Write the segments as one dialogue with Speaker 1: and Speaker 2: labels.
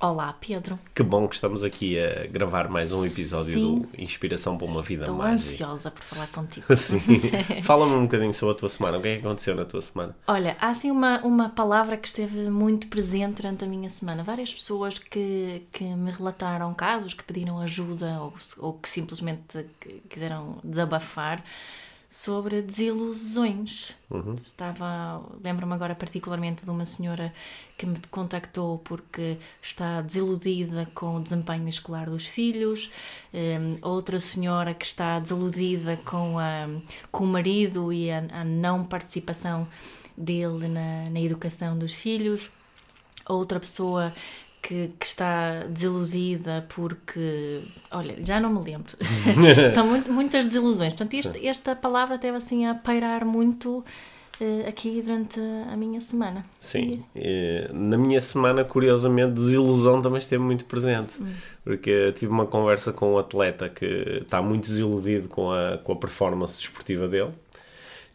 Speaker 1: Olá, Pedro.
Speaker 2: Que bom que estamos aqui a gravar mais um episódio
Speaker 1: Sim.
Speaker 2: do Inspiração para uma Vida
Speaker 1: Estou
Speaker 2: Mágica.
Speaker 1: ansiosa por falar contigo.
Speaker 2: Sim. Fala-me um bocadinho sobre a tua semana. O que é que aconteceu na tua semana?
Speaker 1: Olha, há assim uma, uma palavra que esteve muito presente durante a minha semana. Várias pessoas que, que me relataram casos, que pediram ajuda ou, ou que simplesmente quiseram desabafar sobre desilusões. Estava, lembro-me agora particularmente de uma senhora que me contactou porque está desiludida com o desempenho escolar dos filhos, Hum, outra senhora que está desiludida com, a, com o marido e a, a não participação dele na, na educação dos filhos, outra pessoa que, que está desiludida porque, olha, já não me lembro. São muito- muitas desilusões. Portanto, este- esta palavra teve assim a pairar muito eh, aqui durante a minha semana.
Speaker 2: Sim. eh, Na minha semana, curiosamente, desilusão também esteve muito presente. Porque eu tive uma conversa com um atleta que está muito desiludido com a, com a performance desportiva dele.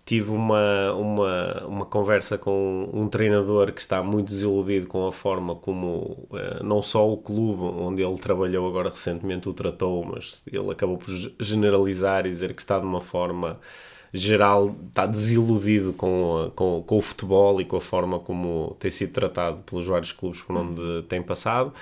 Speaker 2: Tive uma, uma, uma conversa com um treinador que está muito desiludido com a forma como eh, não só o clube onde ele trabalhou agora recentemente o tratou, mas ele acabou por ge- generalizar e dizer que está de uma forma geral, está desiludido com, com, com o futebol e com a forma como tem sido tratado pelos vários clubes por onde tem passado.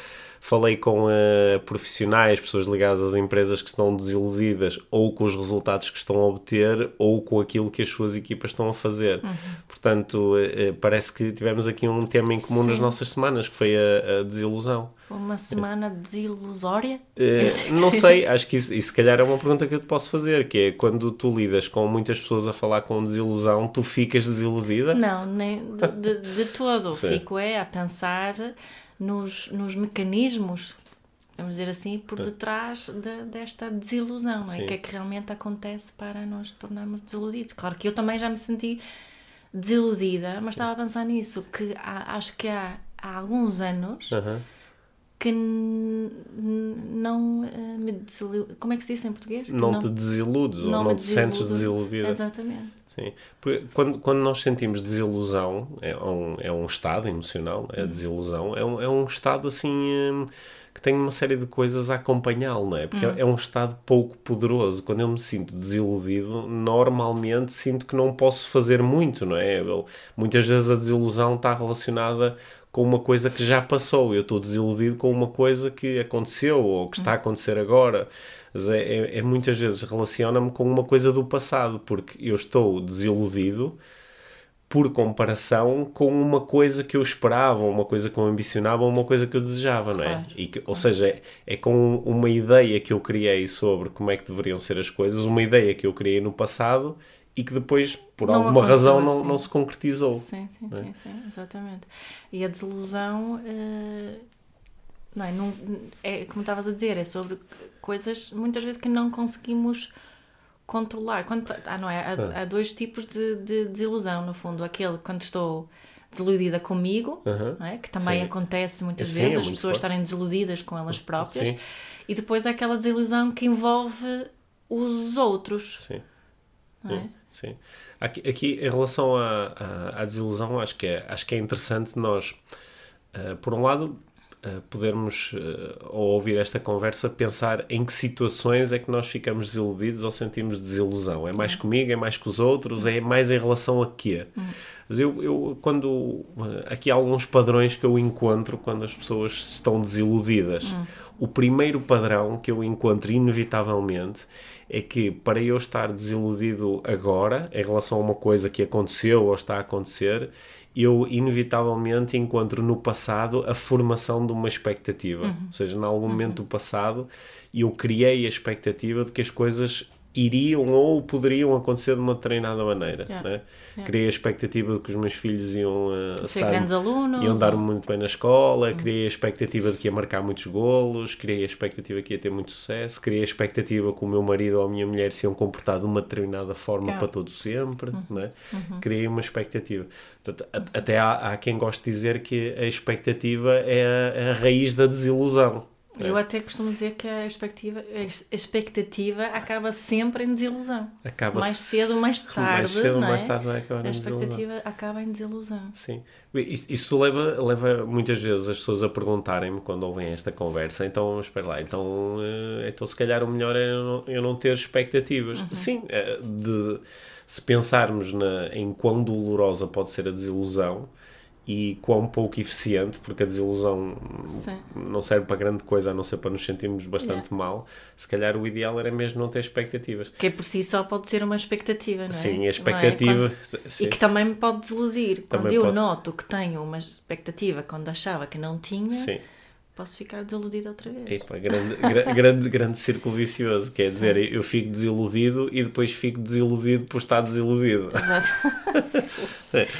Speaker 2: Falei com eh, profissionais, pessoas ligadas às empresas que estão desiludidas ou com os resultados que estão a obter ou com aquilo que as suas equipas estão a fazer. Portanto, eh, eh, parece que tivemos aqui um tema em comum nas
Speaker 1: Sim.
Speaker 2: nossas semanas, que foi a, a desilusão.
Speaker 1: Uma semana desilusória?
Speaker 2: Eh, não sei, acho que isso, isso se calhar é uma pergunta que eu te posso fazer, que é quando tu lidas com muitas pessoas a falar com desilusão, tu ficas desiludida?
Speaker 1: Não, nem de, de, de todo.
Speaker 2: Sim.
Speaker 1: Fico é a pensar nos, nos mecanismos, vamos dizer assim, por detrás de- desta desilusão, é?
Speaker 2: Sim.
Speaker 1: O que é que realmente acontece para nos tornarmos desiludidos? Claro que eu também já me senti desiludida, mas estava a pensar nisso, que há- acho que há, há alguns anos. Que não eh, me desilu... Como é que se diz em português? Que
Speaker 2: Não, te desiludes ou não te sentes
Speaker 1: desiludo.
Speaker 2: desiludida.
Speaker 1: Exatamente.
Speaker 2: Sim. Porque quando, quando nós sentimos desilusão, é um, é um estado emocional,
Speaker 1: Uhum.
Speaker 2: é a desilusão, é um, é um estado assim hum, que tem uma série de coisas a acompanhá-lo, não é? Porque
Speaker 1: Uhum.
Speaker 2: é um estado pouco poderoso. Quando eu me sinto desiludido, normalmente sinto que não posso fazer muito, não é? Eu- muitas vezes a desilusão está relacionada com uma coisa que já passou. Eu estou desiludido com uma coisa que aconteceu ou que está a acontecer agora. Mas é, é- é muitas vezes relaciona-me com uma coisa do passado, porque eu estou desiludido por comparação com uma coisa que eu esperava, uma coisa que eu ambicionava, uma coisa que eu desejava, não é?
Speaker 1: Claro,
Speaker 2: E que, ou seja, é, é com uma ideia que eu criei sobre como é que deveriam ser as coisas, uma ideia que eu criei no passado e que depois, por
Speaker 1: Não
Speaker 2: alguma razão, não,
Speaker 1: assim.
Speaker 2: não se concretizou.
Speaker 1: Sim, sim,
Speaker 2: É.
Speaker 1: sim, sim, exatamente. E a desilusão, eh, não é, não, é como estavas a dizer, é sobre coisas muitas vezes que não conseguimos controlar. Quando, ah, não é? Há, há dois tipos de, de desilusão, no fundo. Aquele quando estou desiludida comigo, não é? que também
Speaker 2: Sim.
Speaker 1: acontece muitas vezes, as pessoas
Speaker 2: forte.
Speaker 1: estarem desiludidas com elas próprias.
Speaker 2: Sim.
Speaker 1: E depois há aquela desilusão que envolve os outros,
Speaker 2: Sim.
Speaker 1: não é?
Speaker 2: Sim. Aqui, aqui, em relação à, à, à desilusão, acho que é, acho que é interessante nós, eh, por um lado, eh, podermos, eh, ao ouvir esta conversa, pensar em que situações é que nós ficamos desiludidos ou sentimos desilusão. É mais comigo, é mais com os outros, é mais em relação a quê? Mas eu, eu, quando. Aqui há alguns padrões que eu encontro quando as pessoas estão desiludidas. O primeiro padrão que eu encontro, inevitavelmente, é que para eu estar desiludido agora, em relação a uma coisa que aconteceu ou está a acontecer, eu inevitavelmente encontro no passado a formação de uma expectativa. Ou seja, em algum momento do passado, eu criei a expectativa de que as coisas iriam ou poderiam acontecer de uma determinada maneira.
Speaker 1: Yeah.
Speaker 2: Né?
Speaker 1: Yeah.
Speaker 2: Criei a expectativa de que os meus filhos iam, uh,
Speaker 1: Ser
Speaker 2: estar-
Speaker 1: grandes alunos.
Speaker 2: iam dar
Speaker 1: ou-
Speaker 2: muito bem na escola, criei a expectativa de que ia marcar muitos golos, criei a expectativa que ia ter muito sucesso, criei a expectativa que o meu marido ou a minha mulher se iam comportar de uma determinada forma
Speaker 1: Yeah.
Speaker 2: para todo sempre. Né? Criei uma expectativa. Portanto, a- até há, há quem goste de dizer que a expectativa é a, a raiz da desilusão.
Speaker 1: Eu até costumo dizer que a expectativa, a ex- a expectativa acaba sempre em desilusão.
Speaker 2: Acaba
Speaker 1: mais cedo ou mais tarde,
Speaker 2: mais cedo ou
Speaker 1: não
Speaker 2: mais
Speaker 1: é?
Speaker 2: tarde vai acabar
Speaker 1: A
Speaker 2: em desilusão.
Speaker 1: expectativa acaba em desilusão.
Speaker 2: Sim. Isso, isso leva, leva muitas vezes as pessoas a perguntarem-me quando ouvem esta conversa, então, espera lá, então, eh, então se calhar o melhor é eu não, eu não ter expectativas.
Speaker 1: Uhum.
Speaker 2: Sim, eh, de, se pensarmos na, em quão dolorosa pode ser a desilusão e quão pouco eficiente, porque a desilusão
Speaker 1: Sim.
Speaker 2: não serve para grande coisa a não ser para nos sentirmos bastante mal, se calhar o ideal era mesmo não ter expectativas.
Speaker 1: Que por si só pode ser uma expectativa, não é?
Speaker 2: Sim, a
Speaker 1: é?
Speaker 2: expectativa.
Speaker 1: Quando-
Speaker 2: sim.
Speaker 1: E que também me pode desiludir. Quando
Speaker 2: Também
Speaker 1: eu
Speaker 2: pode.
Speaker 1: noto que tenho uma expectativa quando achava que não tinha,
Speaker 2: Sim.
Speaker 1: Posso ficar desiludida outra vez.
Speaker 2: Epá, grande, gra- grande, grande círculo vicioso. Quer dizer, eu fico desiludido e depois fico desiludido por estar desiludido.
Speaker 1: Exato.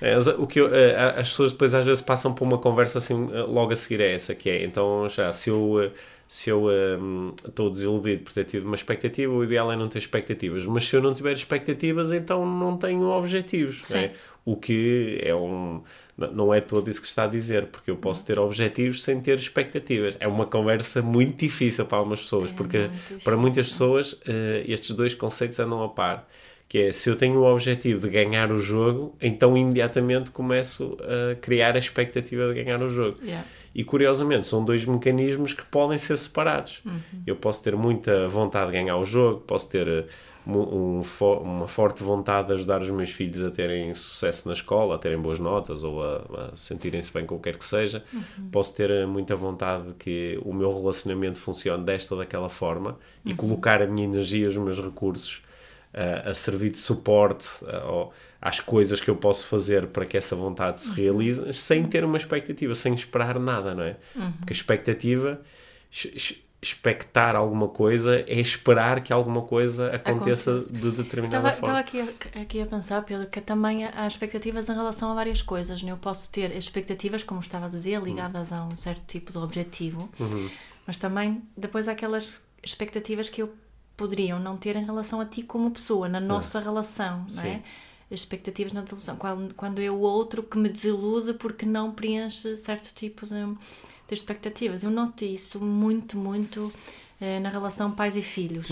Speaker 2: É, mas o que eu- eh, as pessoas depois às vezes passam por uma conversa assim eh, logo a seguir a essa, que é então já se eu eh, se eu hum, estou desiludido por ter tido uma expectativa, o ideal é não ter expectativas. Mas se eu não tiver expectativas, então não tenho objetivos. Né? O que é um. Não é todo isso que está a dizer, porque eu posso ter objetivos sem ter expectativas. É uma conversa muito difícil para algumas pessoas,
Speaker 1: É
Speaker 2: porque para muitas pessoas eh, estes dois conceitos andam a par. Que é, se eu tenho o objetivo de ganhar o jogo, então imediatamente começo a criar a expectativa de ganhar o jogo.
Speaker 1: Yeah.
Speaker 2: E curiosamente, são dois mecanismos que podem ser separados. Eu posso ter muita vontade de ganhar o jogo, posso ter eh, um uma forte vontade de ajudar os meus filhos a terem sucesso na escola, a terem boas notas ou a, a sentirem-se bem com o que quer que seja. Posso ter eh, muita vontade de que o meu relacionamento funcione desta ou daquela forma e colocar a minha energia, os meus recursos a, servir de suporte ao- às coisas que eu posso fazer para que essa vontade se realize, sem ter uma expectativa, sem esperar nada, não é? Porque a expectativa, expectar alguma coisa, é esperar que alguma coisa aconteça de determinada
Speaker 1: Estava,
Speaker 2: forma.
Speaker 1: estava aqui, a- aqui a pensar, Pedro, que também há expectativas em relação a várias coisas. Né? Eu posso ter expectativas, como estavas a dizer, ligadas a um certo tipo de objetivo,
Speaker 2: Uhum.
Speaker 1: mas também depois há aquelas expectativas que eu poderiam não ter em relação a ti como pessoa, na nossa relação, não é?
Speaker 2: Sim.
Speaker 1: Expectativas na relação. Quando, quando é o outro que me desilude porque não preenche certo tipo de, de expectativas. Eu noto isso muito, muito eh, na relação pais e filhos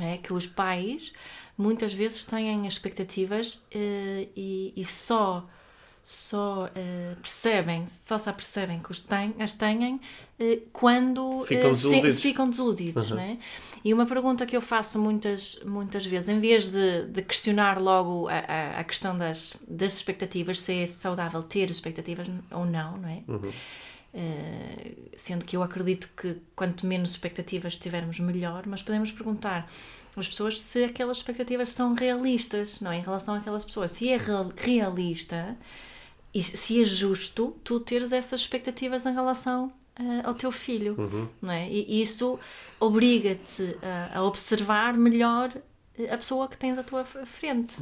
Speaker 1: é que os pais muitas vezes têm expectativas eh, e, e só só eh, percebem só se apercebem que os têm, as têm eh, quando
Speaker 2: Ficam
Speaker 1: eh, se-
Speaker 2: desiludidos.
Speaker 1: ficam desiludidos né? e uma pergunta que eu faço muitas muitas vezes em vez de, de questionar logo a, a, a questão das, das expectativas se é saudável ter expectativas ou não não é Uh, sendo que eu acredito que quanto menos expectativas tivermos, melhor, mas podemos perguntar às pessoas se aquelas expectativas são realistas, não é? Em relação àquelas pessoas. Se é real- realista e se é justo tu teres essas expectativas em relação uh, ao teu filho, não é? E isso obriga-te a, a observar melhor uh, a pessoa que tens à tua frente,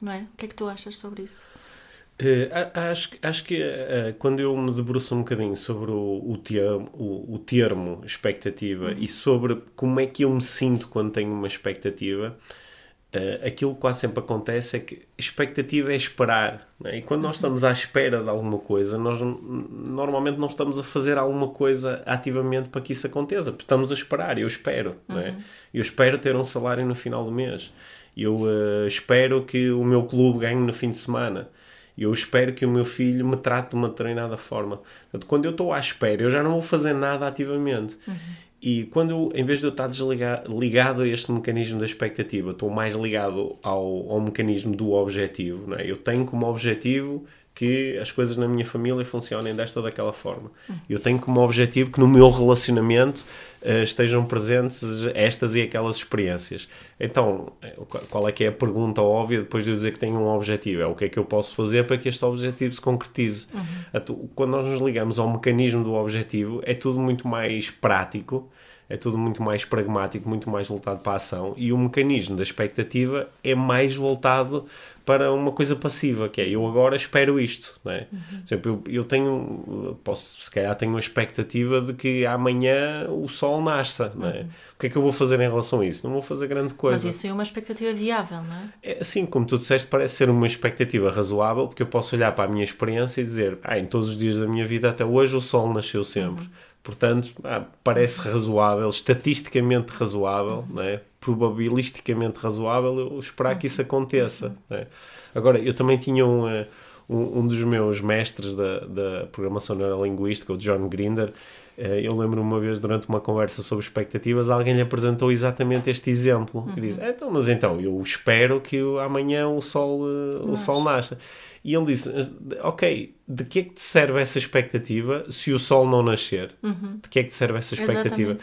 Speaker 1: não é? O que é que tu achas sobre isso?
Speaker 2: Eh, a- acho, que- acho que eh, quando eu me debruço um bocadinho sobre o, o, termo, o, o termo expectativa e sobre como é que eu me sinto quando tenho uma expectativa, eh, aquilo que quase sempre acontece é que expectativa é esperar. não é? E quando nós estamos à espera de alguma coisa, nós normalmente não estamos a fazer alguma coisa ativamente para que isso aconteça, estamos a esperar. Eu espero. não é? Eu espero ter um salário no final do mês. Eu eh, espero que o meu clube ganhe no fim de semana. Eu espero que o meu filho me trate de uma determinada forma. Portanto, quando eu estou à espera, eu já não vou fazer nada ativamente. E quando em vez de eu estar desliga- ligado a este mecanismo da expectativa, estou mais ligado ao, ao mecanismo do objetivo. Não é? Eu tenho como objetivo que as coisas na minha família funcionem desta ou daquela forma. Eu tenho como objetivo que no meu relacionamento eh, estejam presentes estas e aquelas experiências. Então, eh, qual- é que é a pergunta óbvia depois de eu dizer que tenho um objetivo? É o que é que eu posso fazer para que este objetivo se concretize? Atu- Quando nós nos ligamos ao mecanismo do objetivo, é tudo muito mais prático é tudo muito mais pragmático, muito mais voltado para a ação e o mecanismo da expectativa é mais voltado para uma coisa passiva, que é eu agora espero isto, não é? Uhum. Por exemplo, eu, eu tenho, posso, se calhar tenho a expectativa de que amanhã o sol nasça, é? Uhum. O que é que eu vou fazer em relação a isso? Não vou fazer grande coisa.
Speaker 1: Mas isso é uma expectativa viável, não é?
Speaker 2: É assim, como tu disseste, parece ser uma expectativa razoável, porque eu posso olhar para a minha experiência e dizer, ah, em todos os dias da minha vida até hoje o sol nasceu sempre. Uhum. Portanto, ah, parece razoável, estatisticamente razoável, uhum. né? probabilisticamente razoável eu esperar que isso aconteça. Né? Agora, eu também tinha um, eh, um, um dos meus mestres da, da programação neurolinguística, o John Grinder, eh, eu lembro uma vez, durante uma conversa sobre expectativas, alguém lhe apresentou exatamente este exemplo. Uhum. E diz: então, Mas então, eu espero que amanhã o sol, eh, o sol nasça. E ele disse: Ok, de que é que te serve essa expectativa se o sol não nascer? Uhum. De que é que te serve essa expectativa? É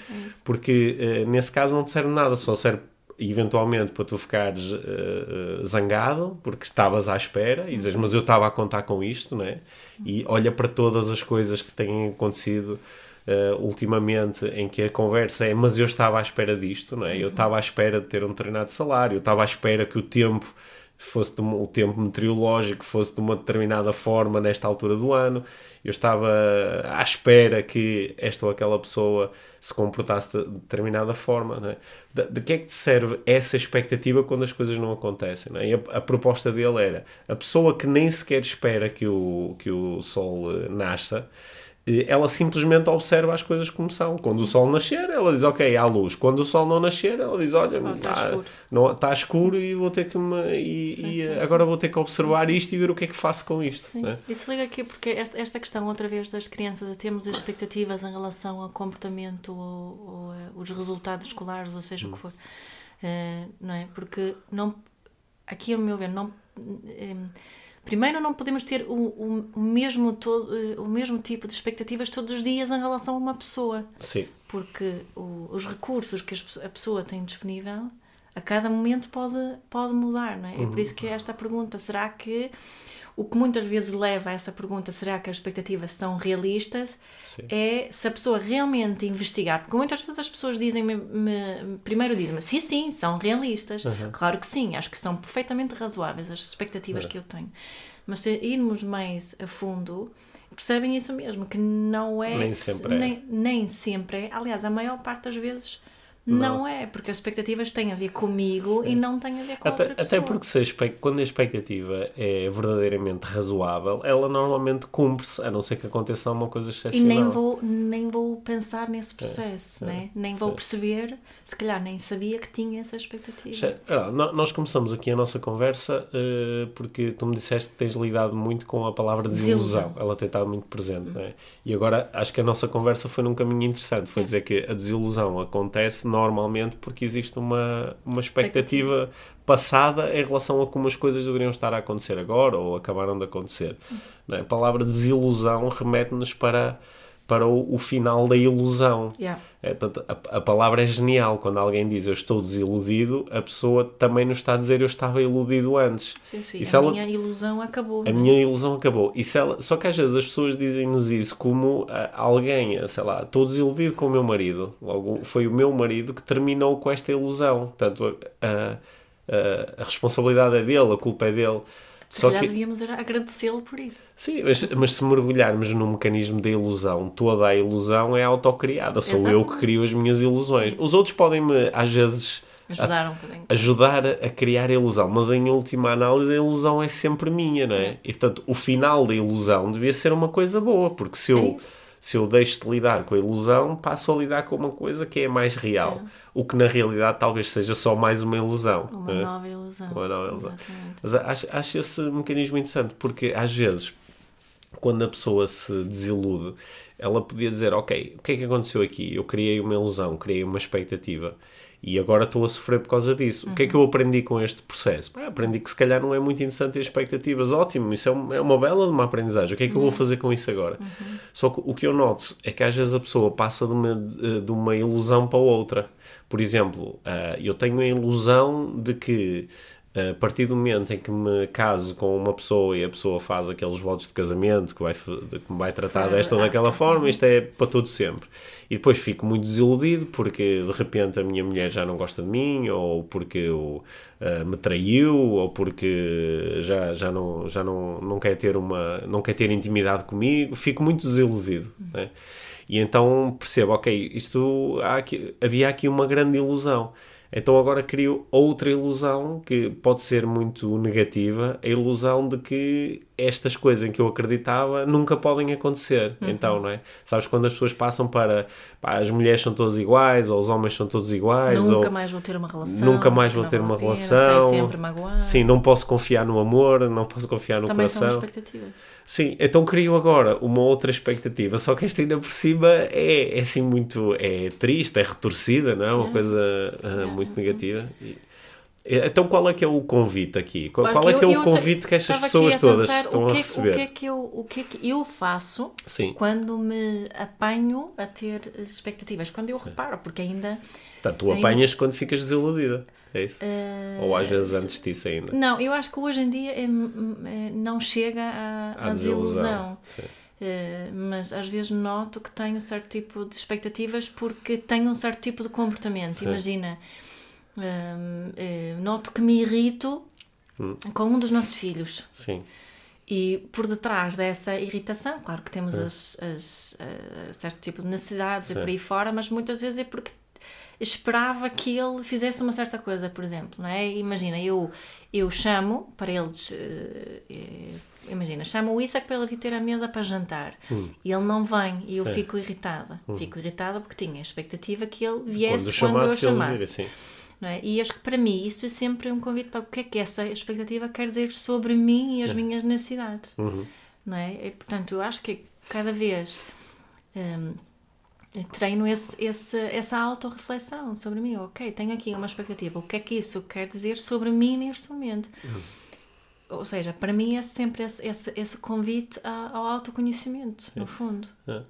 Speaker 2: Porque uh, nesse caso não te serve nada, só serve eventualmente para tu ficares uh, zangado porque estavas à espera e dizes, mas eu estava a contar com isto, né? E olha para todas as coisas que têm acontecido. Uh, ultimamente em que a conversa é mas eu estava à espera disto, não é? eu estava à espera de ter um treinado salário, eu estava à espera que o tempo fosse uma, o tempo meteorológico fosse de uma determinada forma nesta altura do ano. Eu estava à espera que esta ou aquela pessoa se comportasse de determinada forma. Né? De, de que é que te serve essa expectativa quando as coisas não acontecem? Né? A, a, proposta dele era a pessoa que nem sequer espera que o, que o sol eh, nasça ela simplesmente observa as coisas como são. Quando o sol nascer, ela diz, ok, há luz. Quando o sol não nascer, ela diz, olha, está, tá escuro. Não, está escuro e vou ter que me, e, sim, e sim. agora vou ter que observar isto e ver o que é que faço com isto.
Speaker 1: Sim. Né? Isso liga aqui porque esta, esta questão, outra vez, das crianças, temos expectativas em relação ao comportamento ou, ou uh, os resultados escolares, ou seja hum. o que hum. for. Uh, não é? Porque não, aqui, a meu ver, não... Um, Primeiro, não podemos ter o, o, o, mesmo todo, eh, o mesmo tipo de expectativas todos os dias em relação a uma pessoa.
Speaker 2: Sim.
Speaker 1: Porque o, os recursos que a pessoa tem disponível a cada momento pode, pode mudar, não é? Uhum. É por isso que esta pergunta, será que o que muitas vezes leva a essa pergunta, será que as expectativas são realistas, Sim. é se a pessoa realmente investigar. Porque muitas vezes as pessoas dizem-me, primeiro dizem-me, sim, sim, são realistas. Uhum. Claro que sim, acho que são perfeitamente razoáveis as expectativas uhum. que eu tenho. Mas se irmos mais a fundo, percebem isso mesmo, que não é.
Speaker 2: Nem sempre é.
Speaker 1: Nem, nem sempre é. Aliás, a maior parte das vezes não. não. é, porque as expectativas têm a ver comigo Sim. e não têm a ver com
Speaker 2: até,
Speaker 1: outra pessoa.
Speaker 2: Até porque se quando a expectativa é verdadeiramente razoável, ela normalmente cumpre-se, a não ser que aconteça alguma coisa excepcional.
Speaker 1: E nem vou, nem vou pensar nesse é, processo, é, né? nem vou perceber, se calhar nem sabia que tinha essa expectativa.
Speaker 2: nós começamos aqui a nossa conversa uh, porque tu me disseste que tens lidado muito com a palavra desilusão, desilusão. ela tem estado muito presente, uhum. é? E agora acho que a nossa conversa foi num caminho interessante, foi é. dizer que a desilusão acontece normalmente porque existe uma, uma expectativa passada em relação a como as coisas deveriam estar a acontecer agora ou acabaram de acontecer. É? A palavra desilusão remete-nos para para o, o final da ilusão.
Speaker 1: Yeah.
Speaker 2: É, a, a, palavra é genial. Quando alguém diz eu estou desiludido, a pessoa também nos está a dizer eu estava iludido antes.
Speaker 1: Sim, sim. a ela, minha ilusão acabou.
Speaker 2: A é? minha ilusão acabou. E ela, só que às vezes as pessoas dizem-nos isso como uh, alguém, sei lá, estou desiludido com o meu marido. Logo, foi o meu marido que terminou com esta ilusão. Portanto, a, a, a responsabilidade é dele, a culpa é dele.
Speaker 1: Só que devíamos agradecê-lo por isso.
Speaker 2: Sim, mas, mas, se mergulharmos no mecanismo da ilusão, toda a ilusão é autocriada. Sou Exato. eu que crio as minhas ilusões. Os outros podem-me, às vezes,
Speaker 1: ajudar, um
Speaker 2: ajudar a criar a ilusão, mas em última análise a ilusão é sempre minha, não é? é. E portanto, o final da ilusão devia ser uma coisa boa, porque se eu. É se eu deixo de lidar com a ilusão, passo a lidar com uma coisa que é mais real. É. O que na realidade talvez seja só mais uma ilusão.
Speaker 1: Uma
Speaker 2: né?
Speaker 1: nova ilusão.
Speaker 2: Uma nova ilusão. Mas acho, acho esse mecanismo interessante, porque às vezes, quando a pessoa se desilude, ela podia dizer: Ok, o que é que aconteceu aqui? Eu criei uma ilusão, criei uma expectativa e agora estou a sofrer por causa disso. Uhum. O que é que eu aprendi com este processo? aprendi que se calhar não é muito interessante ter expectativas. Ótimo, isso é, é uma bela de uma aprendizagem. O que é que uhum. eu vou uhum. fazer com isso agora? Uhum. Só que o que eu noto é que às vezes a pessoa passa de uma, de uma ilusão para outra. Por exemplo, uh, eu tenho a ilusão de que a partir do momento em que me caso com uma pessoa e a pessoa faz aqueles votos de casamento que, vai, que me vai tratar desta ou daquela forma, isto é para todo sempre. E depois fico muito desiludido porque de repente a minha mulher já não gosta de mim, ou porque eu, ah, me traiu, ou porque já, já, não, já não, não, quer ter uma, não quer ter intimidade comigo. Fico muito desiludido. né? E então percebo, ok, isto aqui- havia aqui uma grande ilusão. Então agora crio outra ilusão que pode ser muito negativa, a ilusão de que estas coisas em que eu acreditava nunca podem acontecer. Então, não é? Sabes quando as pessoas passam para pá, as mulheres são todas iguais, ou os homens são todos iguais,
Speaker 1: Nunca
Speaker 2: ou
Speaker 1: mais vou ter uma relação.
Speaker 2: nunca mais
Speaker 1: não
Speaker 2: ter uma relação.
Speaker 1: Estarei sempre magoado.
Speaker 2: Sim, não posso confiar no amor, não posso confiar no
Speaker 1: Também são
Speaker 2: coração.
Speaker 1: expectativas.
Speaker 2: Sim, então crio agora uma outra expectativa, só que esta ainda por cima é, é assim muito é triste, é retorcida, não é? Uma
Speaker 1: É.
Speaker 2: coisa ah, muito negativa. E- então qual é que é o convite aqui? Qual, qual é
Speaker 1: eu-
Speaker 2: que é o
Speaker 1: eu te-
Speaker 2: convite que estas pessoas todas estão
Speaker 1: o que
Speaker 2: a
Speaker 1: é
Speaker 2: receber?
Speaker 1: O que, é que eu, o que é que eu faço
Speaker 2: Sim,
Speaker 1: quando me apanho a ter expectativas? Quando eu reparo, porque ainda.
Speaker 2: portanto tu
Speaker 1: ainda-
Speaker 2: apanhas quando ficas desiludida, é isso?
Speaker 1: eh,
Speaker 2: Ou às vezes antes disso ainda?
Speaker 1: Não, eu acho que hoje em dia é- é- não chega à, à desilusão.
Speaker 2: Sim.
Speaker 1: Eh, mas às vezes noto que tenho certo tipo de expectativas porque tenho um certo tipo de comportamento.
Speaker 2: Sim.
Speaker 1: Imagina, hum, eh, noto que me irrito
Speaker 2: Hum.
Speaker 1: com um dos nossos filhos.
Speaker 2: Sim,
Speaker 1: E por detrás dessa irritação, claro que
Speaker 2: É.
Speaker 1: temos as, as, eh, certo tipo de necessidades e
Speaker 2: Sim.
Speaker 1: por aí fora, mas muitas vezes é porque esperava que ele fizesse uma certa coisa, por exemplo, não é? Imagina, eu, eu chamo para eles, eh, imagina, chamo o Isaac para ele vir ter a mesa para jantar e ele não vem e eu
Speaker 2: Hum. Hum.
Speaker 1: fico irritada. Fico irritada porque tinha a expectativa que ele viesse
Speaker 2: quando
Speaker 1: quando, eu
Speaker 2: chamasse, ele vira, sim.
Speaker 1: Não é? E acho que para mim isso é sempre um convite para o que é que essa expectativa quer dizer sobre mim e as minhas necessidades.
Speaker 2: Uhum.
Speaker 1: Não é? E, portanto, eu acho que cada vez hum, treino esse, esse, essa autorreflexão sobre mim. Ok, tenho aqui uma expectativa. O que é que isso quer dizer sobre mim neste momento? Ou seja, para mim é sempre esse, esse, esse convite ao autoconhecimento, no fundo.
Speaker 2: É.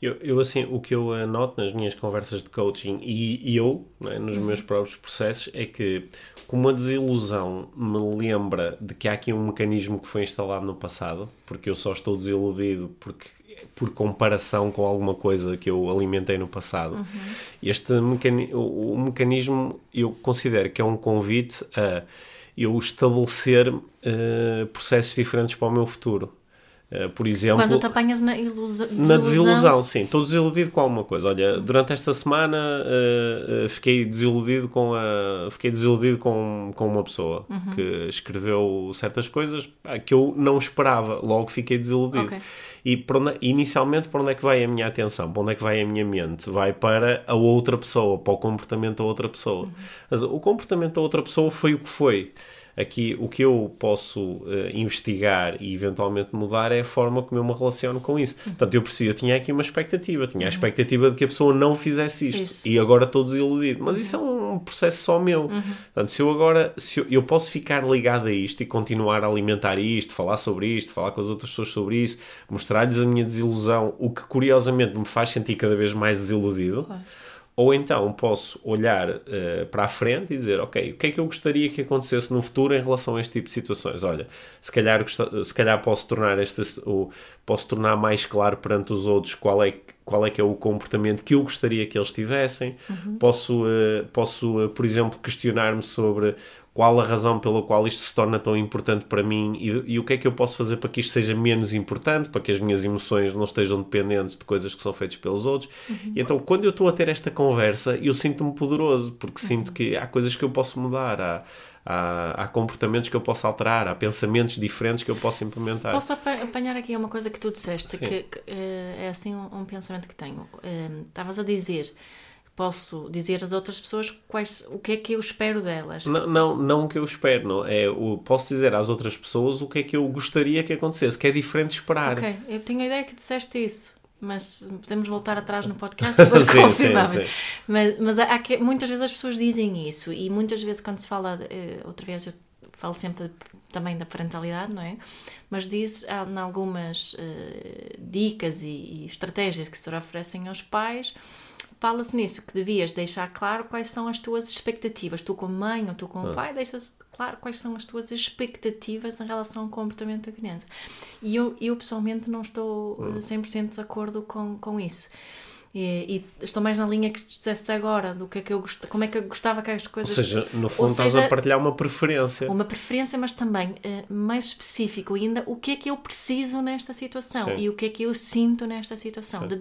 Speaker 2: Eu, eu, assim, o que eu anoto nas minhas conversas de coaching e, e eu, não é, nos meus próprios processos, é que como a desilusão me lembra de que há aqui um mecanismo que foi instalado no passado, porque eu só estou desiludido porque por comparação com alguma coisa que eu alimentei no passado. Este mecani o, o mecanismo eu considero que é um convite a eu estabelecer eh, processos diferentes para o meu futuro. Eh, por exemplo,
Speaker 1: Quando te apanhas na ilusa,
Speaker 2: na desilusão, sim. Estou desiludido com alguma coisa. Olha, durante esta semana uh, uh, fiquei desiludido com a fiquei desiludido com, com uma pessoa
Speaker 1: Uhum.
Speaker 2: que escreveu certas coisas que eu não esperava. Logo fiquei desiludido.
Speaker 1: Ok.
Speaker 2: E onde- inicialmente para onde é que vai a minha atenção? Para onde é que vai a minha mente? Vai para a outra pessoa, para o comportamento da outra pessoa. Mas o comportamento da outra pessoa foi o que foi. Aqui o que eu posso eh, investigar e eventualmente mudar é a forma como eu me relaciono com isso. Portanto, eu percebi, eu tinha aqui uma expectativa, tinha a expectativa de que a pessoa não fizesse isto
Speaker 1: Isso.
Speaker 2: e agora estou desiludido. Mas isso é um processo só meu. Portanto, se eu agora, se eu, eu posso ficar ligado a isto e continuar a alimentar isto, falar sobre isto, falar com as outras pessoas sobre isso, mostrar-lhes a minha desilusão, o que curiosamente me faz sentir cada vez mais desiludido.
Speaker 1: Claro.
Speaker 2: Ou então posso olhar eh, para a frente e dizer, ok, o que é que eu gostaria que acontecesse no futuro em relação a este tipo de situações? Olha, se calhar, se calhar posso tornar este, posso tornar mais claro perante os outros qual é, que- qual é que é o comportamento que eu gostaria que eles tivessem. Posso, eh, posso eh, por exemplo, questionar-me sobre qual a razão pela qual isto se torna tão importante para mim e, e o que é que eu posso fazer para que isto seja menos importante, para que as minhas emoções não estejam dependentes de coisas que são feitas pelos outros. E então, quando eu estou a ter esta conversa, eu sinto-me poderoso, porque sinto que há coisas que eu posso mudar, há, há, há comportamentos que eu posso alterar, há pensamentos diferentes que eu posso implementar.
Speaker 1: Posso apa- apanhar aqui uma coisa que tu disseste, que, que, eh, é assim um, um pensamento que tenho. Eh, Estavas a dizer, posso dizer às outras pessoas quais, o que é que eu espero delas.
Speaker 2: Não, não, não o que eu espero, não. É, o, posso dizer às outras pessoas o que é que eu gostaria que acontecesse, que é diferente esperar.
Speaker 1: Ok, eu tinha a ideia que disseste isso. Mas podemos voltar atrás no podcast depois
Speaker 2: Sim,
Speaker 1: confirmar.
Speaker 2: sim, sim.
Speaker 1: Mas, mas há que, muitas vezes as pessoas dizem isso e muitas vezes quando se fala, de, eh, outra vez eu falo sempre também da parentalidade, não é? Mas diz em algumas uh, dicas e, e, estratégias que se oferecem aos pais, fala-se nisso, que devias deixar claro quais são as tuas expectativas. Tu como mãe ou tu como ah. pai, deixas claro quais são as tuas expectativas em relação ao comportamento da criança. E eu, eu pessoalmente não estou 100% ah. de acordo com, com isso. E, e, estou mais na linha que disseste agora, do que é que eu gost... como é que eu gostava que as coisas.
Speaker 2: Ou seja, no fundo seja, estás a partilhar uma preferência.
Speaker 1: Uma preferência, mas também uh, mais específico ainda, o que é que eu preciso nesta situação Sim. e o que é que eu sinto nesta situação. Sim. De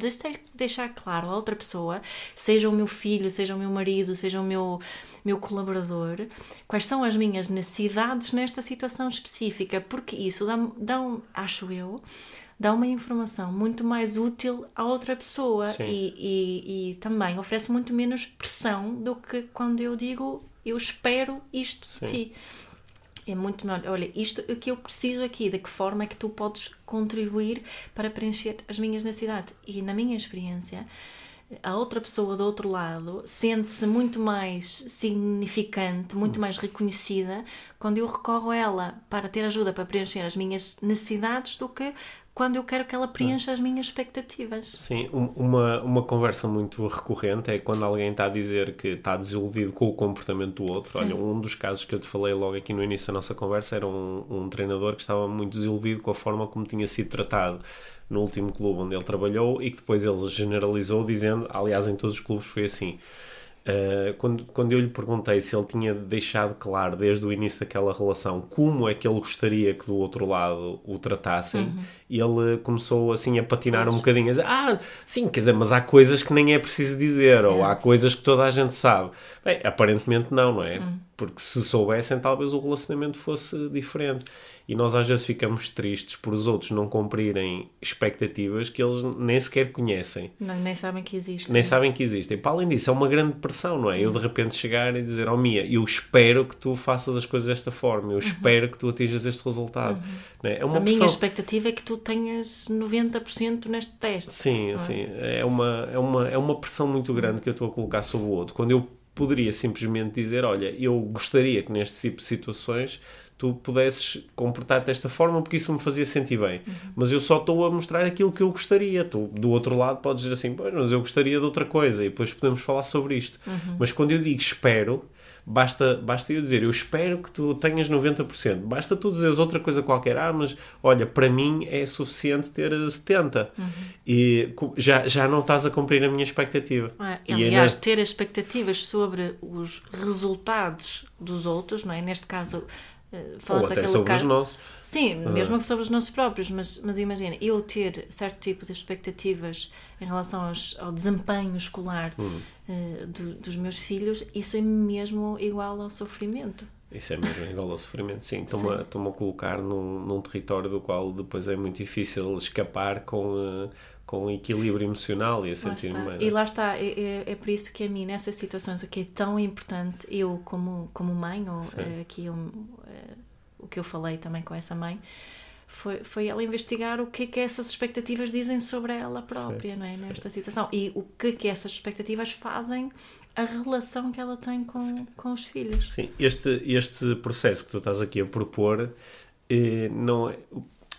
Speaker 1: deixar claro a outra pessoa, seja o meu filho, seja o meu marido, seja o meu, meu colaborador, quais são as minhas necessidades nesta situação específica, porque isso dá, dá um, acho eu dá uma informação muito mais útil à outra pessoa e, e, e, também oferece muito menos pressão do que quando eu digo eu espero isto Sim. de ti. É muito melhor, olha, isto o que eu preciso aqui, de que forma é que tu podes contribuir para preencher as minhas necessidades. E na minha experiência, a outra pessoa do outro lado sente-se muito mais significante, muito mais reconhecida quando eu recorro a ela para ter ajuda para preencher as minhas necessidades do que quando eu quero que ela preencha as minhas expectativas.
Speaker 2: Sim, uma, uma conversa muito recorrente é quando alguém está a dizer que está desiludido com o comportamento do outro. Sim. Olha, um dos casos que eu te falei logo aqui no início da nossa conversa era um, um treinador que estava muito desiludido com a forma como tinha sido tratado no último clube onde ele trabalhou e que depois ele generalizou dizendo, aliás em todos os clubes foi assim, Uh, quando, quando eu lhe perguntei se ele tinha deixado claro desde o início daquela relação como é que ele gostaria que do outro lado o tratassem, uhum. Ele começou assim a patinar um bocadinho, a dizer: Ah, sim, quer dizer, mas há coisas que nem é preciso dizer, é. ou há coisas que toda a gente sabe. Bem, aparentemente não, não é? Uhum. Porque se soubessem, talvez o relacionamento fosse diferente e nós às vezes ficamos tristes por os outros não cumprirem expectativas que eles nem sequer conhecem.
Speaker 1: Não, nem sabem que existem.
Speaker 2: Nem sabem que existem. Para além disso, é uma grande pressão, não é? Eu de repente chegar e dizer, oh Mia, eu espero que tu faças as coisas desta forma, eu uhum. espero que tu atinjas este resultado. Uhum. É? é uma
Speaker 1: A pressão... minha expectativa é que tu tenhas 90% neste teste.
Speaker 2: Sim, é? sim. É uma, é, uma, é uma pressão muito grande que eu estou a colocar sobre o outro. Quando eu poderia simplesmente dizer, olha, eu gostaria que neste tipo de situações tu pudesses comportar-te desta forma porque isso me fazia sentir bem. Uhum. Mas eu só estou a mostrar aquilo que eu gostaria. Tu, do outro lado, podes dizer assim, pois, mas eu gostaria de outra coisa e depois podemos falar sobre isto. Uhum. Mas quando eu digo espero, basta, basta eu dizer, eu espero que tu tenhas 90%. Basta tu dizeres outra coisa qualquer. Ah, mas olha, para mim é suficiente ter 70%. Uhum. E já, já não estás a cumprir a minha expectativa.
Speaker 1: É, e, aliás, ter expectativas sobre os resultados dos outros, não é? Neste caso
Speaker 2: eh, Ou até sobre os nossos.
Speaker 1: Sim, mesmo que sobre os nossos próprios, mas, mas imagina, eu ter certo tipo de expectativas em relação aos, ao desempenho escolar hum. uh, do, dos meus filhos, isso é mesmo igual ao sofrimento.
Speaker 2: Isso é mesmo igual ao sofrimento, sim. Estou-me a, a colocar num, num território do qual depois é muito difícil escapar com. Uh, com equilíbrio emocional e a sentir
Speaker 1: bem. E lá está, é, é, é, por isso que a mim, nessas situações, o que é tão importante, eu como, como mãe, ou uh, aqui um, uh, o que eu falei também com essa mãe, foi, foi ela investigar o que é que essas expectativas dizem sobre ela própria, não é? Nesta situação. E o que é que essas expectativas fazem a relação que ela tem com, com os filhos.
Speaker 2: Sim, este, este processo que tu estás aqui a propor eh, não é,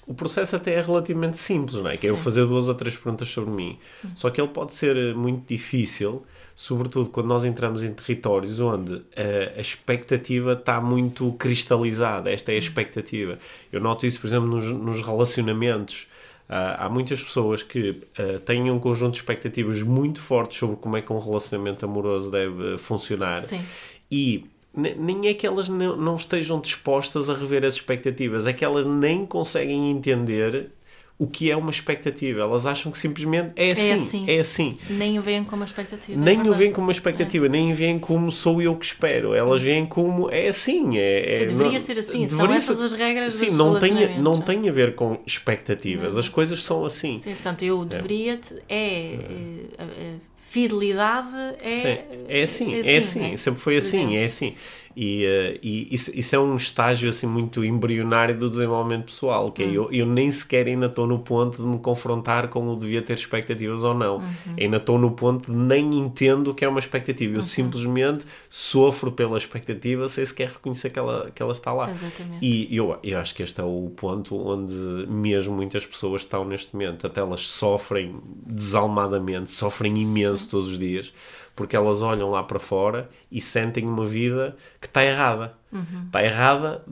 Speaker 2: o processo até é relativamente simples, não é? Que é eu fazer duas ou três perguntas sobre mim. Uhum. Só que ele pode ser eh, muito difícil, sobretudo quando nós entramos em territórios onde a, eh, a expectativa está muito cristalizada. Esta é a expectativa. Eu noto isso, por exemplo, nos, nos relacionamentos. Uh, há muitas pessoas que uh, têm um conjunto de expectativas muito fortes sobre como é que um relacionamento amoroso deve funcionar. Sim. E nem é que elas não estejam dispostas a rever as expectativas, é que elas nem conseguem entender o que é uma expectativa. Elas acham que simplesmente é assim. É assim. É assim.
Speaker 1: Nem o veem como uma expectativa.
Speaker 2: Nem é o veem como uma expectativa, é. nem veem como sou eu que espero. Elas veem como é assim. É,
Speaker 1: é deveria não, ser assim. São essas as regras
Speaker 2: Sim, não tem, não tem a ver com expectativas. Não. As coisas são assim.
Speaker 1: Sim, portanto, eu é. deveria é, é fidelidade é.
Speaker 2: Sim, é assim, é assim, é assim, sempre foi assim, é assim. E, uh, e isso, isso, é um estágio assim muito embrionário do desenvolvimento pessoal, que é, eu, eu nem sequer ainda estou no ponto de me confrontar com o devia ter expectativas ou não. Uhum. Ainda estou no ponto de nem entendo o que é uma expectativa. Eu uhum. simplesmente sofro pela expectativa sem sequer reconhecer que ela, que ela está lá. Exatamente. E eu, eu acho que este é o ponto onde mesmo muitas pessoas estão neste momento. Até elas sofrem desalmadamente, sofrem imenso Sim. todos os dias porque elas olham lá para fora e sentem uma vida que está errada. Uhum. Está errada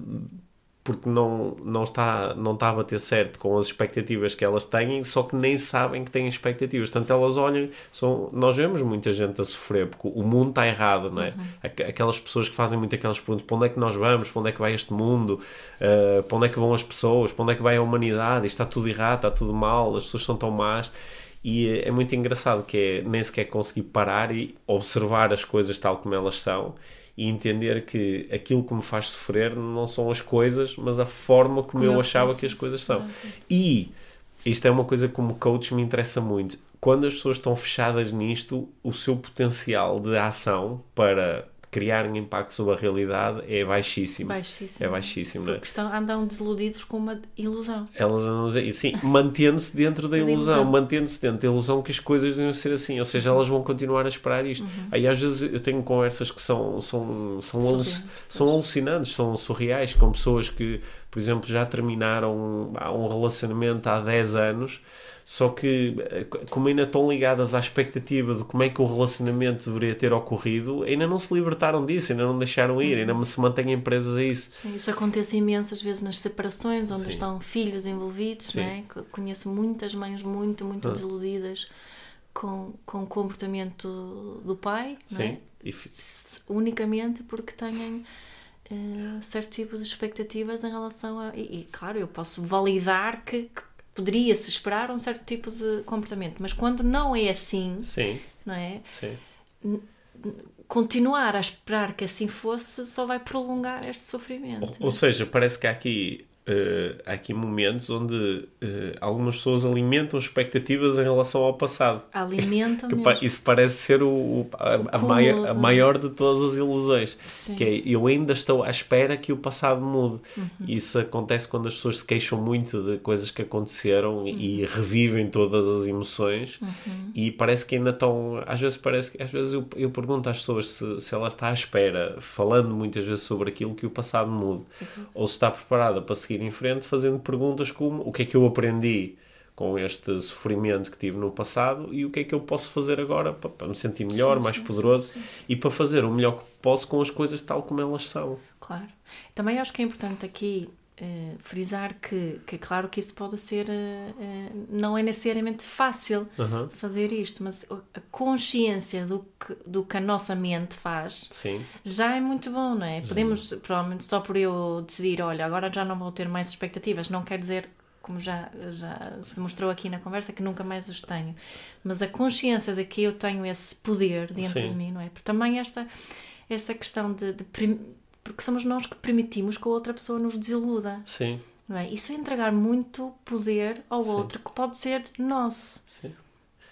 Speaker 2: porque não, não, está, não está a bater certo com as expectativas que elas têm, só que nem sabem que têm expectativas. Portanto, elas olham, são, nós vemos muita gente a sofrer, porque o mundo está errado, não é? Uhum. Aquelas pessoas que fazem muito aquelas perguntas, para onde é que nós vamos, para onde é que vai este mundo, uh, para onde é que vão as pessoas, para onde é que vai a humanidade, Isto está tudo errado, está tudo mal, as pessoas são tão más. E é muito engraçado que é nem sequer conseguir parar e observar as coisas tal como elas são e entender que aquilo que me faz sofrer não são as coisas, mas a forma como, como eu, eu achava que as coisas são. E isto é uma coisa que como coach me interessa muito. Quando as pessoas estão fechadas nisto, o seu potencial de ação para criarem impacto sobre a realidade é baixíssimo. Baixíssimo. É baixíssimo,
Speaker 1: Porque estão, andam desiludidos com uma ilusão.
Speaker 2: Elas andam, sim, mantendo-se dentro da ilusão, ilusão. mantendo-se dentro da ilusão que as coisas devem ser assim, ou seja, elas vão continuar a esperar isto. Uhum. Aí às vezes eu tenho conversas que são, são, são, são alucinantes, são surreais, com pessoas que, por exemplo, já terminaram um, um relacionamento há 10 anos só que, eh, como ainda estão ligadas à expectativa de como é que o relacionamento deveria ter ocorrido, ainda não se libertaram disso, ainda não deixaram ir, ainda se mantêm presas a isso.
Speaker 1: Sim, isso acontece imensas vezes nas separações, onde Sim. estão filhos envolvidos. Né? Conheço muitas mães muito, muito ah. desiludidas com, com o comportamento do pai, Sim. E... unicamente porque têm. Uh, certo tipo de expectativas em relação a. E, e claro, eu posso validar que, que poderia-se esperar um certo tipo de comportamento, mas quando não é assim, Sim. não é? Sim. Continuar a esperar que assim fosse só vai prolongar este sofrimento.
Speaker 2: Ou, ou seja, parece que há aqui Uh, há aqui momentos onde uh, algumas pessoas alimentam expectativas em relação ao passado. Alimentam que, mesmo. Isso parece ser o, o a, a, maior, a, maior, de todas as ilusões. Sim. Que é, eu ainda estou à espera que o passado mude. Uhum. Isso acontece quando as pessoas se queixam muito de coisas que aconteceram uhum. e revivem todas as emoções uhum. e parece que ainda estão... Às vezes parece. Às vezes eu, eu pergunto às pessoas se, se ela está à espera, falando muitas vezes sobre aquilo, que o passado mude. Ou se está preparada para seguir seguir em frente fazendo perguntas como o que é que eu aprendi com este sofrimento que tive no passado e o que é que eu posso fazer agora para, para me sentir melhor, sim, mais sim, poderoso sim, e para fazer o melhor que posso com as coisas tal como elas são.
Speaker 1: Claro. Também acho que é importante aqui uh, frisar que, que, claro que isso pode ser, uh, uh, não é necessariamente fácil -huh. fazer isto, mas a consciência do que, do que a nossa mente faz Sim. já é muito bom, não é? Já. Podemos, provavelmente, só por eu decidir, olha, agora já não vou ter mais expectativas, não quer dizer como já, já se mostrou aqui na conversa, que nunca mais os tenho. Mas a consciência de que eu tenho esse poder dentro Sim. de mim, não é? Porque também esta, essa questão de, de porque somos nós que permitimos que a outra pessoa nos desiluda. Sim. Não é? Isso é entregar muito poder ao Sim. outro que pode ser nosso. Sim.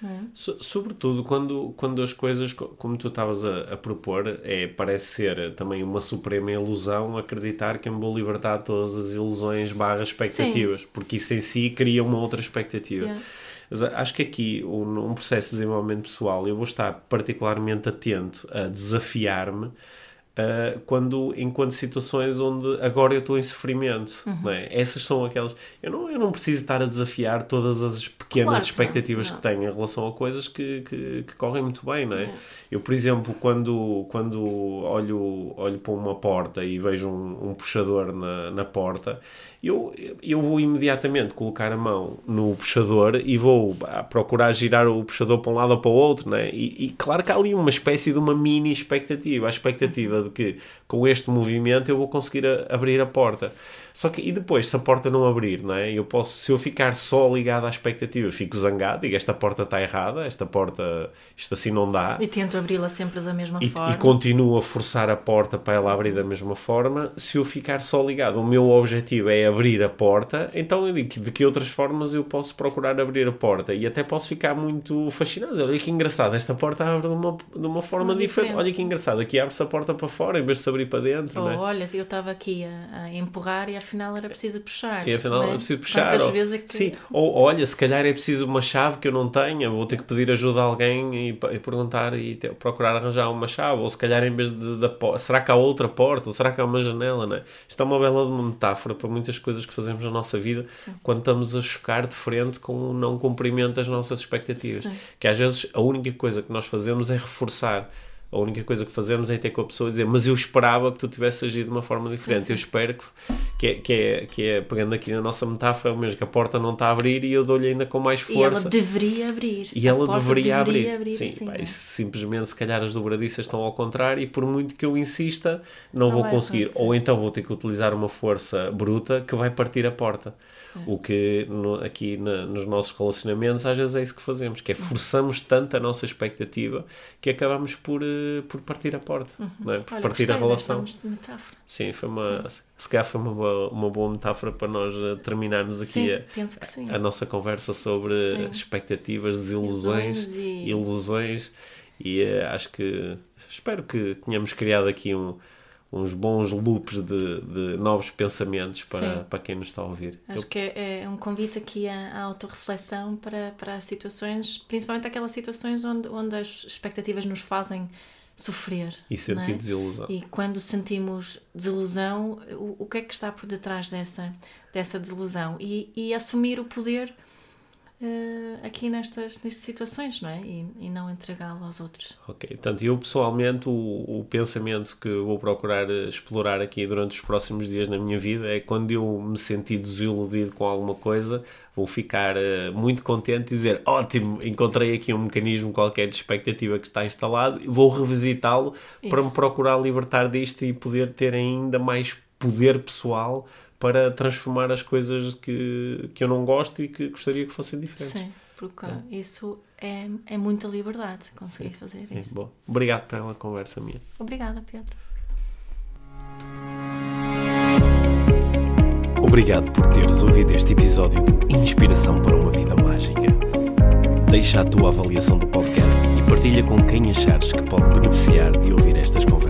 Speaker 2: É? So, sobretudo quando, quando as coisas, como tu estavas a, a, propor, é, parece ser também uma suprema ilusão acreditar que eu me vou libertar de todas as ilusões barra expectativas, Sim. porque isso em si cria uma outra expectativa. Yeah. Mas acho que aqui, um, um processo de desenvolvimento pessoal, eu vou estar particularmente atento a desafiar-me Uh, quando enquanto situações onde agora eu estou em sofrimento uhum. é? essas são aquelas eu não, eu não preciso estar a desafiar todas as pequenas claro, expectativas não, não. que tenho em relação a coisas que, que, que correm muito bem não é? é? eu por exemplo quando, quando olho, olho para uma porta e vejo um, um puxador na, na porta eu, eu vou imediatamente colocar a mão no puxador e vou procurar girar o puxador para um lado ou para o outro, né? E, e, claro que há ali uma espécie de uma mini expectativa, a expectativa de que com este movimento eu vou conseguir a, abrir a porta. Só que, e depois, se a porta não abrir, não é? Eu posso, se eu ficar só ligado à expectativa, fico zangado, digo esta porta está errada, esta porta, isto assim não dá.
Speaker 1: E tento abri-la sempre da mesma
Speaker 2: E,
Speaker 1: forma.
Speaker 2: e continuo a forçar a porta para ela abrir da mesma forma. Se eu ficar só ligado, o meu objetivo é abrir a porta, então eu digo que de que outras formas eu posso procurar abrir a porta e até posso ficar muito fascinado. Olha que engraçado, esta porta abre de uma, de uma forma diferente.
Speaker 1: diferente.
Speaker 2: Olha que engraçado, aqui abre-se a porta para fora em vez de se abrir para dentro. Não é?
Speaker 1: olha, eu estava aqui a, a empurrar e afinal era preciso puxar.
Speaker 2: E afinal
Speaker 1: não
Speaker 2: é preciso puxar.
Speaker 1: Quantas
Speaker 2: ou,
Speaker 1: vezes é que...
Speaker 2: Sim, ou olha, se calhar é preciso uma chave que eu não tenha, vou ter que pedir ajuda a alguém e, e perguntar e ter- procurar arranjar uma chave. Ou se calhar em vez de, da será que há outra porta? Ou será que há uma janela? Não é? Isto é uma bela uma metáfora para muitas coisas que fazemos na nossa vida quando estamos a chocar de frente com o não cumprimento das nossas expectativas.
Speaker 1: Sim.
Speaker 2: Que às vezes a única coisa que nós fazemos é reforçar. A única coisa que fazemos é ter com a pessoa e dizer mas eu esperava que tu tivesse agido de uma forma diferente.
Speaker 1: sim.
Speaker 2: Eu espero que, que, é, que, é, que é, pegando aqui na nossa metáfora, mesmo que a porta não está a abrir e eu dou-lhe ainda com mais
Speaker 1: E ela
Speaker 2: força.
Speaker 1: deveria abrir.
Speaker 2: E
Speaker 1: A
Speaker 2: ela
Speaker 1: porta
Speaker 2: deveria, abrir.
Speaker 1: abrir
Speaker 2: Sim,
Speaker 1: assim,
Speaker 2: pá,
Speaker 1: é?
Speaker 2: simplesmente se calhar as dobradiças estão ao contrário e por muito que eu insista, não,
Speaker 1: Não
Speaker 2: vou conseguir.
Speaker 1: acontecer.
Speaker 2: Ou então vou ter que utilizar uma força bruta que vai partir a porta.
Speaker 1: É.
Speaker 2: O que no- aqui na- nos nossos relacionamentos às vezes é isso que fazemos, que é forçamos tanto a nossa expectativa que acabamos por, eh, por partir a porta, não é? por
Speaker 1: Uhum. Olha,
Speaker 2: partir a relação. Sim, foi uma, se calhar foi uma boa, uma boa metáfora para nós eh, terminarmos aqui
Speaker 1: Sim,
Speaker 2: a,
Speaker 1: sim.
Speaker 2: a nossa conversa sobre
Speaker 1: Sim.
Speaker 2: expectativas, desilusões,
Speaker 1: Ilusões e-
Speaker 2: ilusões e eh, acho que espero que tenhamos criado aqui um- uns bons loops de, de novos pensamentos para,
Speaker 1: Sim.
Speaker 2: para quem nos está a ouvir.
Speaker 1: Acho
Speaker 2: Eu-
Speaker 1: que é, é um convite aqui à, à autorreflexão para, para as situações, principalmente aquelas situações onde, onde as expectativas nos fazem sofrer.
Speaker 2: e sentir
Speaker 1: não é?
Speaker 2: desilusão.
Speaker 1: E quando sentimos desilusão, o, o que é que está por detrás dessa, dessa desilusão? E, e assumir o poder eh, aqui nestas, nestas situações, não é? E, e não entregá-lo aos outros.
Speaker 2: Ok, portanto, eu pessoalmente, o, o pensamento que vou procurar explorar aqui durante os próximos dias na minha vida é quando eu me sentir desiludido com alguma coisa, vou ficar eh, muito contente e dizer: ótimo, encontrei aqui um mecanismo qualquer de expectativa que está instalado, vou revisitá-lo para me procurar libertar disto e poder ter ainda mais poder pessoal para transformar as coisas que, que eu não gosto e que gostaria que fossem diferentes.
Speaker 1: Sim, porque isso é, é muita liberdade conseguir fazer
Speaker 2: Sim,
Speaker 1: isso.
Speaker 2: bom. Obrigado pela conversa minha.
Speaker 1: Obrigada, Pedro.
Speaker 3: Obrigado por teres ouvido este episódio do Inspiração para uma Vida Mágica. Deixa a tua avaliação do podcast e partilha com quem achares que pode beneficiar de ouvir estas conversas.